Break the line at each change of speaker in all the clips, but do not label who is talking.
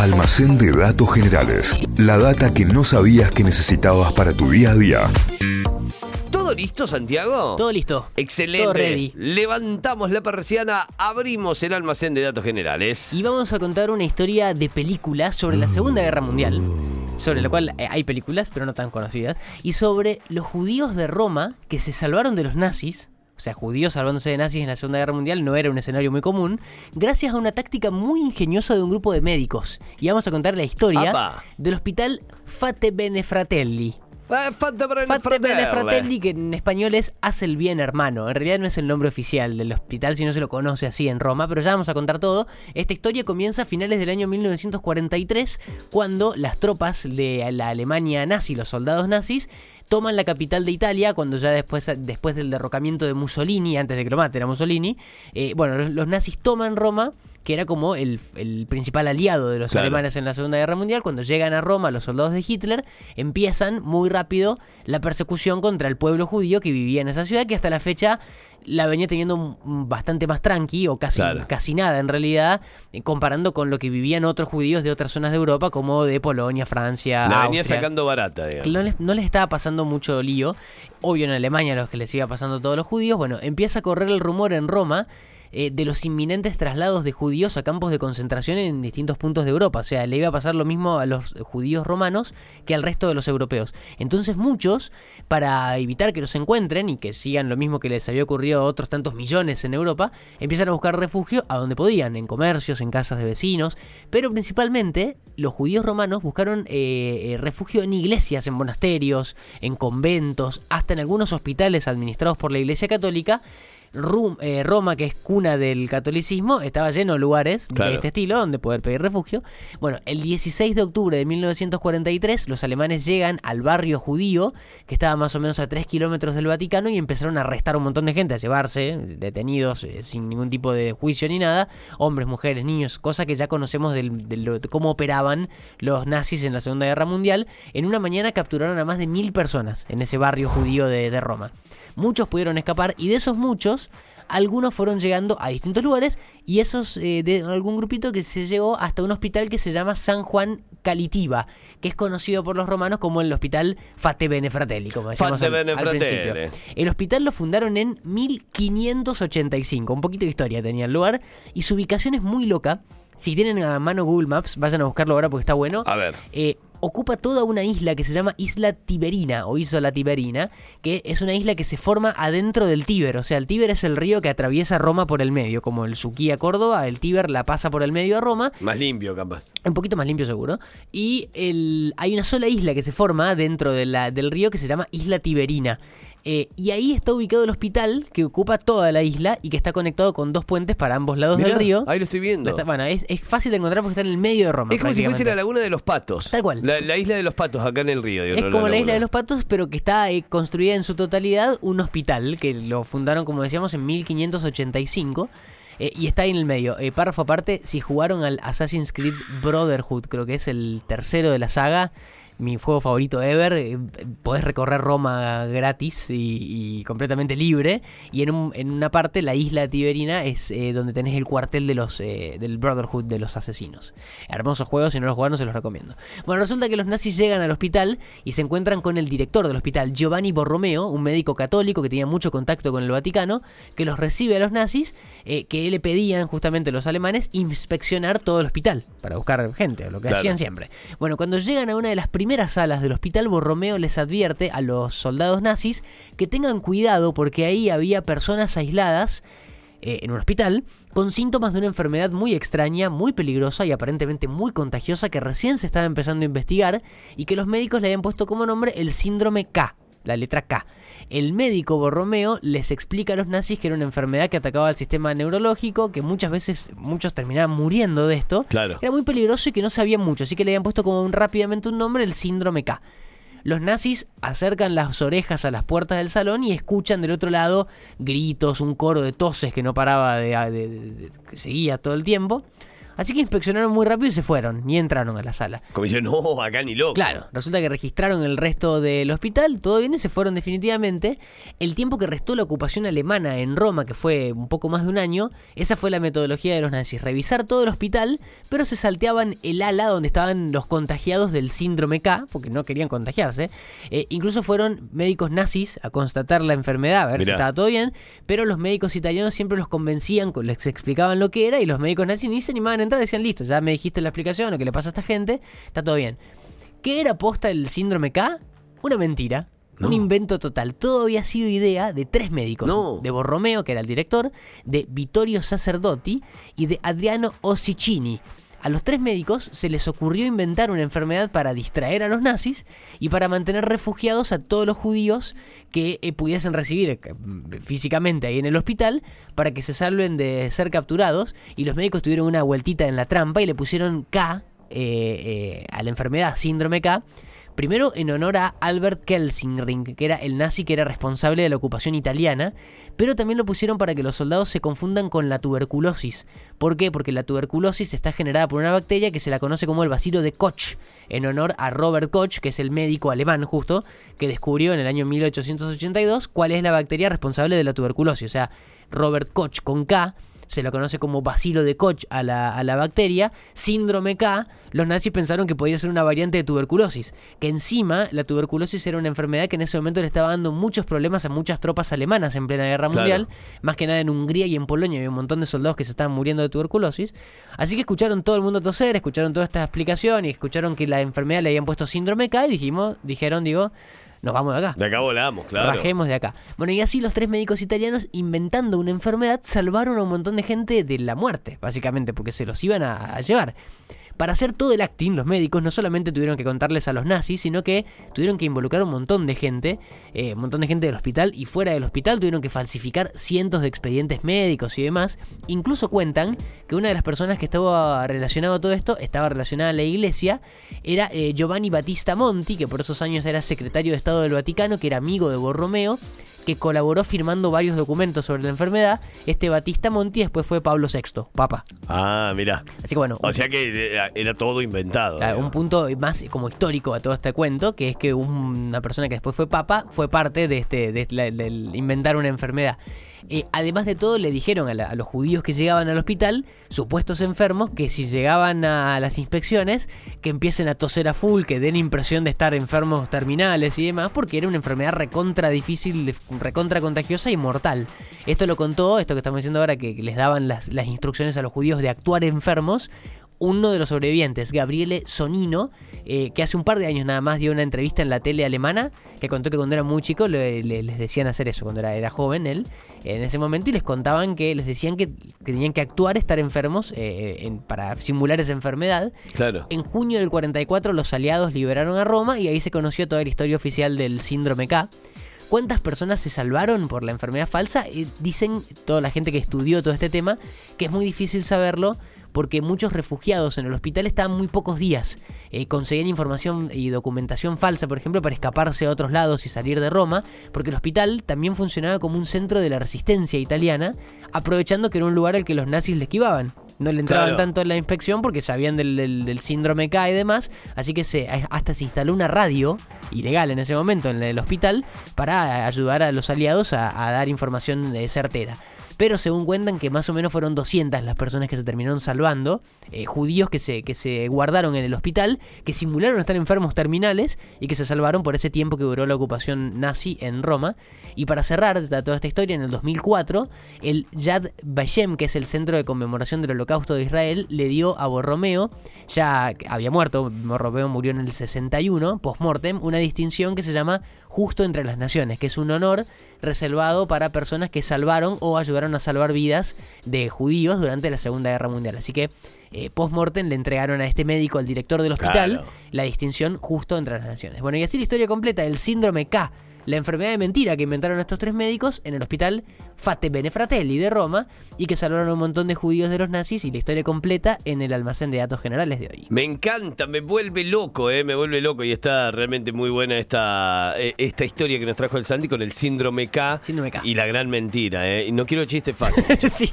Almacén de datos generales. La data que no sabías que necesitabas para tu día a día.
¿Todo listo, Santiago?
Todo listo.
Excelente.
Todo ready.
Levantamos la persiana, abrimos el almacén de datos generales.
Y vamos a contar una historia de película sobre la Segunda Guerra Mundial, sobre la cual eh, hay películas, pero no tan conocidas, y sobre los judíos de Roma que se salvaron de los nazis. O sea, judíos salvándose de nazis en la Segunda Guerra Mundial no era un escenario muy común, gracias a una táctica muy ingeniosa de un grupo de médicos. Y vamos a contar la historia
Apa.
del hospital Fate Bene
Eh, Fate Bene Fratelli.
Fratelli, que en español es Haz el bien hermano. En realidad no es el nombre oficial del hospital, si no se lo conoce así en Roma, pero ya vamos a contar todo. Esta historia comienza a finales del año 1943, cuando las tropas de la Alemania nazi, los soldados nazis, toman la capital de Italia, cuando ya después, después del derrocamiento de Mussolini, antes de que lo maten a Mussolini, eh, bueno, los, los nazis toman Roma que era como el, el principal aliado de los
Claro.
alemanes en la Segunda Guerra Mundial. Cuando llegan a Roma los soldados de Hitler, empiezan muy rápido la persecución contra el pueblo judío que vivía en esa ciudad, que hasta la fecha la venía teniendo bastante más tranqui, o casi,
Claro.
casi nada en realidad, eh, comparando con lo que vivían otros judíos de otras zonas de Europa, como de Polonia, Francia,
La venía
Austria.
sacando barata, digamos.
No les, no les estaba pasando mucho lío. Obvio en Alemania los que les iba pasando a todos los judíos. Bueno, empieza a correr el rumor en Roma eh, de los inminentes traslados de judíos a campos de concentración en distintos puntos de Europa. O sea, le iba a pasar lo mismo a los judíos romanos que al resto de los europeos. Entonces muchos, para evitar que los encuentren y que sigan lo mismo que les había ocurrido a otros tantos millones en Europa, empiezan a buscar refugio a donde podían, en comercios, en casas de vecinos, pero principalmente los judíos romanos buscaron eh, eh, refugio en iglesias, en monasterios, en conventos, hasta en algunos hospitales administrados por la Iglesia Católica. Rum- eh, Roma, que es cuna del catolicismo, estaba lleno de lugares
Claro.
de este estilo donde poder pedir refugio. Bueno, el 16 de octubre de 1943 los alemanes llegan al barrio judío, que estaba más o menos a 3 kilómetros del Vaticano, y empezaron a arrestar un montón de gente, a llevarse detenidos eh, sin ningún tipo de juicio ni nada, hombres, mujeres, niños, cosa que ya conocemos del- de, cómo operaban los nazis en la Segunda Guerra Mundial. En una mañana capturaron a más de mil personas en ese barrio judío de, de Roma. Muchos pudieron escapar y de esos muchos, algunos fueron llegando a distintos lugares y esos eh, de algún grupito que se llegó hasta un hospital que se llama San Juan Calitiva, que es conocido por los romanos como el hospital Fate Bene Fratelli, como decíamos
Fate
al-
Bene
al
Fratelli.
principio. El hospital lo fundaron en 1585, un poquito de historia tenía el lugar y su ubicación es muy loca. Si tienen a mano Google Maps, vayan a buscarlo ahora porque está bueno.
A ver.
Eh, ocupa toda una isla que se llama Isla Tiberina o Isla Tiberina, que es una isla que se forma adentro del Tíber. O sea, el Tíber es el río que atraviesa Roma por el medio, como el Suquía Córdoba, el Tíber la pasa por el medio a Roma.
Más limpio, capaz.
Un poquito más limpio seguro. Y el, hay una sola isla que se forma dentro de la- del río que se llama Isla Tiberina. Eh, y ahí está ubicado el hospital que ocupa toda la isla y que está conectado con dos puentes para ambos lados
Mirá,
del río.
ahí lo estoy viendo.
Está- bueno, es, es fácil de encontrar porque está en el medio de Roma.
Es como si fuese la laguna de los patos.
Tal cual.
La, la isla de los patos acá en el río. digo,
Es
no
como la isla de los patos, pero que está eh, construida en su totalidad un hospital, que lo fundaron, como decíamos, en 1585. eh, y está ahí en el medio. Eh, párrafo aparte, si jugaron al Assassin's Creed Brotherhood, creo que es el tercero de la saga, mi juego favorito ever, eh, podés recorrer Roma gratis y, y completamente libre. Y en, un- en una parte, la isla Tiberina es eh, donde tenés el cuartel de los, eh, del Brotherhood de los asesinos. Hermosos juegos, si no los jugaron se los recomiendo. Bueno, resulta que los nazis llegan al hospital y se encuentran con el director del hospital, Giovanni Borromeo, un médico católico que tenía mucho contacto con el Vaticano, que los recibe a los nazis, eh, que le pedían justamente los alemanes inspeccionar todo el hospital para buscar gente, lo que
Claro.
hacían siempre. Bueno, cuando llegan a una de las primeras salas del hospital, Borromeo les advierte a los soldados nazis que tengan cuidado porque ahí había personas aisladas eh, en un hospital con síntomas de una enfermedad muy extraña, muy peligrosa y aparentemente muy contagiosa que recién se estaba empezando a investigar y que los médicos le habían puesto como nombre el síndrome K, la letra K. El médico Borromeo les explica a los nazis que era una enfermedad que atacaba al sistema neurológico, que muchas veces muchos terminaban muriendo de esto.
Claro.
Era muy peligroso y que no sabían mucho, así que le habían puesto como un, rápidamente un nombre, el síndrome K. Los nazis acercan las orejas a las puertas del salón y escuchan del otro lado gritos, un coro de toses que no paraba de, de- de- de- que seguía todo el tiempo. Así que inspeccionaron muy rápido y se fueron, ni entraron a la sala.
Como yo, no, acá ni loco.
Claro, resulta que registraron el resto del hospital, todo bien y se fueron definitivamente. El tiempo que restó la ocupación alemana en Roma, que fue un poco más de un año, esa fue la metodología de los nazis, revisar todo el hospital, pero se salteaban el ala donde estaban los contagiados del síndrome K, porque no querían contagiarse. Eh, incluso fueron médicos nazis a constatar la enfermedad, a ver si estaba todo bien, pero los médicos italianos siempre los convencían, con- les explicaban lo que era y los médicos nazis ni se animaban a decían, listo, ya me dijiste la explicación, lo que le pasa a esta gente, está todo bien. ¿Qué era posta el síndrome K? Una mentira. Un invento total. Todo había sido idea de tres médicos.
No.
De Borromeo, que era el director, de Vittorio Sacerdoti y de Adriano Ossicini. A los tres médicos se les ocurrió inventar una enfermedad para distraer a los nazis y para mantener refugiados a todos los judíos que eh, pudiesen recibir eh, físicamente ahí en el hospital para que se salven de ser capturados. Y los médicos tuvieron una vueltita en la trampa y le pusieron K eh, eh, a la enfermedad, síndrome K. Primero en honor a Albert Kelsingring, que era el nazi que era responsable de la ocupación italiana, pero también lo pusieron para que los soldados se confundan con la tuberculosis. ¿Por qué? Porque la tuberculosis está generada por una bacteria que se la conoce como el bacilo de Koch, en honor a Robert Koch, que es el médico alemán justo, que descubrió en el año 1882 cuál es la bacteria responsable de la tuberculosis. O sea, Robert Koch con K se lo conoce como bacilo de Koch a la, a la bacteria, síndrome K, los nazis pensaron que podía ser una variante de tuberculosis, que encima la tuberculosis era una enfermedad que en ese momento le estaba dando muchos problemas a muchas tropas alemanas en plena guerra
Claro.
mundial, más que nada en Hungría y en Polonia había un montón de soldados que se estaban muriendo de tuberculosis, así que escucharon todo el mundo toser, escucharon toda esta explicación y escucharon que la enfermedad le habían puesto síndrome K y dijimos, dijeron, digo, nos vamos de acá.
De acá volamos, claro.
Rajemos de acá. Bueno, y así los tres médicos italianos, inventando una enfermedad, salvaron a un montón de gente de la muerte, básicamente, porque se los iban a, a llevar. Para hacer todo el acting, los médicos no solamente tuvieron que contarles a los nazis, sino que tuvieron que involucrar un montón de gente, eh, un montón de gente del hospital, y fuera del hospital tuvieron que falsificar cientos de expedientes médicos y demás. Incluso cuentan que una de las personas que estaba relacionado a todo esto, estaba relacionada a la iglesia, era eh, Giovanni Battista Monti, que por esos años era secretario de Estado del Vaticano, que era amigo de Borromeo, que colaboró firmando varios documentos sobre la enfermedad. Este Batista Monti después fue Pablo VI, papa.
Ah, mira.
Así que bueno,
O sea que era, era todo inventado.
Claro, un punto más como histórico a todo este cuento, que es que una persona que después fue papa fue parte de este, de inventar una enfermedad. Eh, además de todo, le dijeron a, los judíos que llegaban al hospital, supuestos enfermos, que si llegaban a las inspecciones, que empiecen a toser a full, que den impresión de estar enfermos terminales y demás, porque era una enfermedad recontra difícil, recontra contagiosa y mortal. Esto lo contó, esto que estamos diciendo ahora, que, les daban las instrucciones a los judíos de actuar enfermos, uno de los sobrevivientes, Gabriele Sonino, eh, que hace un par de años nada más dio una entrevista en la tele alemana, que contó que cuando era muy chico le- le- les decían hacer eso, cuando era, era joven él, en ese momento, y les contaban que les decían que, que tenían que actuar, estar enfermos eh, en- para simular esa enfermedad.
Claro.
En junio del 44 los aliados liberaron a Roma y ahí se conoció toda la historia oficial del síndrome K. ¿Cuántas personas se salvaron por la enfermedad falsa? Eh, dicen toda la gente que estudió todo este tema que es muy difícil saberlo porque muchos refugiados en el hospital estaban muy pocos días. Eh, conseguían información y documentación falsa, por ejemplo, para escaparse a otros lados y salir de Roma, porque el hospital también funcionaba como un centro de la resistencia italiana, aprovechando que era un lugar al que los nazis le esquivaban. No le entraban
Claro.
tanto en la inspección porque sabían del, del- del síndrome K y demás, así que se, hasta se instaló una radio, ilegal en ese momento, en el hospital, para ayudar a los aliados a, a dar información eh, certera. Pero según cuentan que más o menos fueron 200 las personas que se terminaron salvando, eh, judíos que se, que se guardaron en el hospital, que simularon estar enfermos terminales y que se salvaron por ese tiempo que duró la ocupación nazi en Roma. Y para cerrar toda esta historia, en el 2004, el Yad Vashem, que es el centro de conmemoración del holocausto de Israel, le dio a Borromeo, ya había muerto, Borromeo murió en el 61, post-mortem, una distinción que se llama Justo entre las Naciones, que es un honor reservado para personas que salvaron o ayudaron a salvar vidas de judíos durante la Segunda Guerra Mundial. Así que eh, post-mortem le entregaron a este médico, al director del hospital,
Claro.
la distinción Justo entre las Naciones. Bueno, y así la historia completa del síndrome K la enfermedad de mentira que inventaron estos tres médicos en el hospital Fate Bene Fratelli de Roma y que salvaron a un montón de judíos de los nazis y la historia completa en el almacén de datos generales de hoy.
Me encanta, me vuelve loco, eh, me vuelve loco y está realmente muy buena esta, eh, esta historia que nos trajo el Santi con el síndrome K,
Síndrome K.
y la gran mentira. Eh. Y no quiero chistes fáciles.
Sí.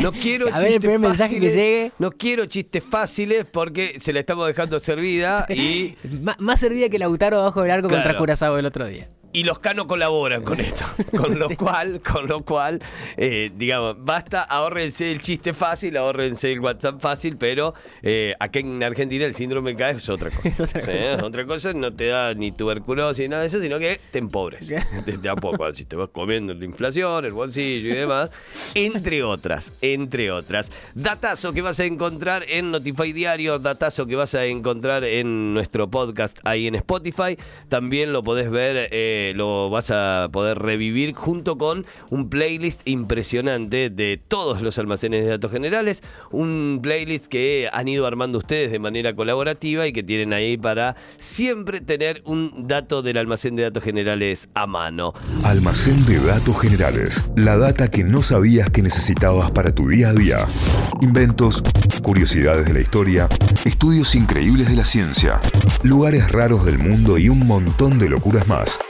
No quiero
A ver el primer mensaje que llegue.
No quiero chistes fáciles porque se la estamos dejando servida y,
más servida que Lautaro abajo del arco contra. Curazao el otro día.
Y los canos colaboran con esto. Con lo cual, con lo cual, eh, digamos, basta, ahórrense el chiste fácil, ahórrense el WhatsApp fácil, pero eh, acá en Argentina el síndrome K es otra cosa.
Es otra cosa.
es otra cosa, no te da ni tuberculosis ni nada de eso, sino que te empobres. Desde a poco, si te vas comiendo la inflación, el bolsillo y demás, entre otras, entre otras. Datazo que vas a encontrar en Notify Diario, datazo que vas a encontrar en nuestro podcast ahí en Spotify. También lo podés ver, eh, lo vas a poder revivir junto con un playlist impresionante de todos los almacenes de datos generales. Un playlist que han ido armando ustedes de manera colaborativa y que tienen ahí para siempre tener un dato del almacén de datos generales a mano.
Almacén de datos generales. La data que no sabías que necesitabas para tu día a día. Inventos, curiosidades de la historia, estudios increíbles de la ciencia, lugares raros del mundo y un montón de locuras más.